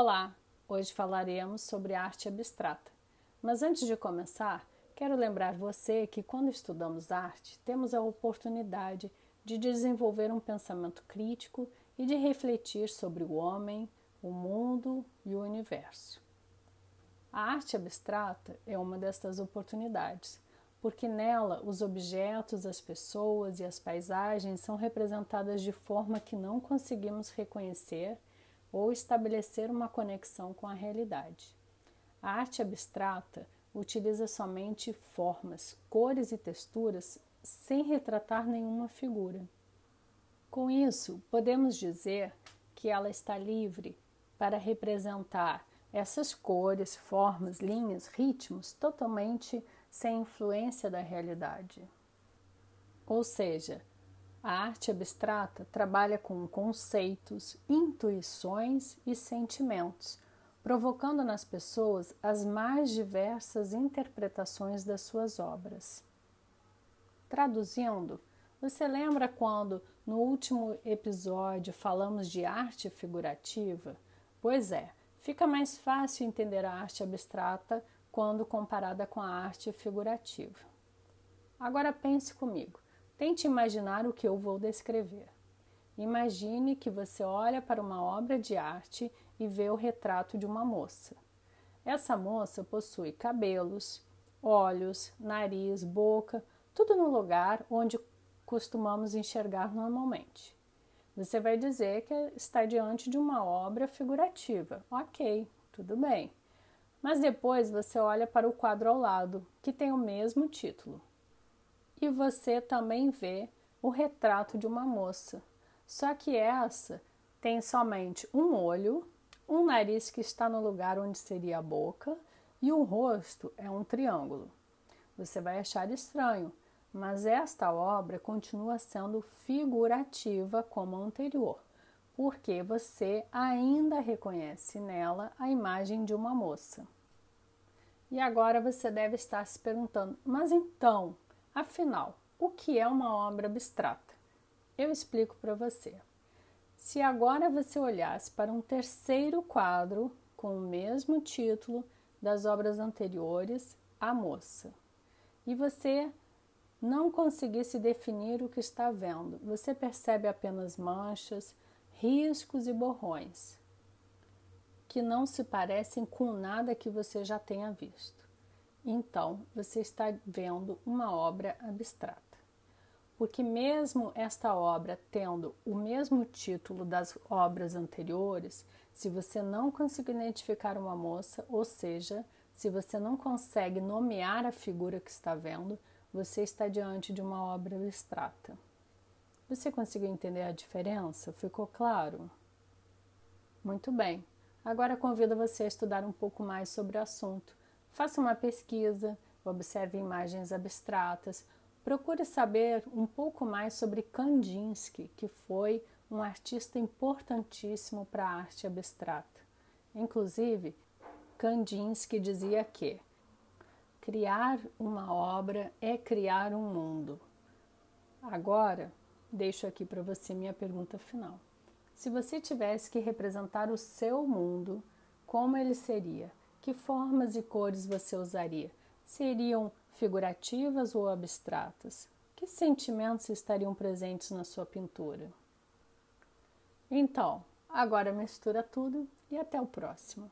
Olá! Hoje falaremos sobre arte abstrata. Mas antes de começar, quero lembrar você que quando estudamos arte, temos a oportunidade de desenvolver um pensamento crítico e de refletir sobre o homem, o mundo e o universo. A arte abstrata é uma destas oportunidades, porque nela os objetos, as pessoas e as paisagens são representadas de forma que não conseguimos reconhecer ou estabelecer uma conexão com a realidade. A arte abstrata utiliza somente formas, cores e texturas sem retratar nenhuma figura. Com isso, podemos dizer que ela está livre para representar essas cores, formas, linhas, ritmos totalmente sem influência da realidade. Ou seja, a arte abstrata trabalha com conceitos, intuições e sentimentos, provocando nas pessoas as mais diversas interpretações das suas obras. Traduzindo, você lembra quando no último episódio falamos de arte figurativa? Pois é, fica mais fácil entender a arte abstrata quando comparada com a arte figurativa. Agora pense comigo. Tente imaginar o que eu vou descrever. Imagine que você olha para uma obra de arte e vê o retrato de uma moça. Essa moça possui cabelos, olhos, nariz, boca, tudo no lugar onde costumamos enxergar normalmente. Você vai dizer que está diante de uma obra figurativa. Ok, tudo bem. Mas depois você olha para o quadro ao lado, que tem o mesmo título e você também vê o retrato de uma moça. Só que essa tem somente um olho, um nariz que está no lugar onde seria a boca e o rosto é um triângulo. Você vai achar estranho, mas esta obra continua sendo figurativa como a anterior, porque você ainda reconhece nela a imagem de uma moça. E agora você deve estar se perguntando: mas então, Afinal, o que é uma obra abstrata? Eu explico para você. Se agora você olhasse para um terceiro quadro com o mesmo título das obras anteriores, A Moça, e você não conseguisse definir o que está vendo, você percebe apenas manchas, riscos e borrões que não se parecem com nada que você já tenha visto. Então, você está vendo uma obra abstrata. Porque, mesmo esta obra tendo o mesmo título das obras anteriores, se você não conseguir identificar uma moça, ou seja, se você não consegue nomear a figura que está vendo, você está diante de uma obra abstrata. Você conseguiu entender a diferença? Ficou claro? Muito bem. Agora convido você a estudar um pouco mais sobre o assunto Faça uma pesquisa, observe imagens abstratas, procure saber um pouco mais sobre Kandinsky, que foi um artista importantíssimo para a arte abstrata. Inclusive, Kandinsky dizia que criar uma obra é criar um mundo. Agora, deixo aqui para você minha pergunta final. Se você tivesse que representar o seu mundo, como ele seria? Que formas e cores você usaria? Seriam figurativas ou abstratas? Que sentimentos estariam presentes na sua pintura? Então, agora mistura tudo e até o próximo.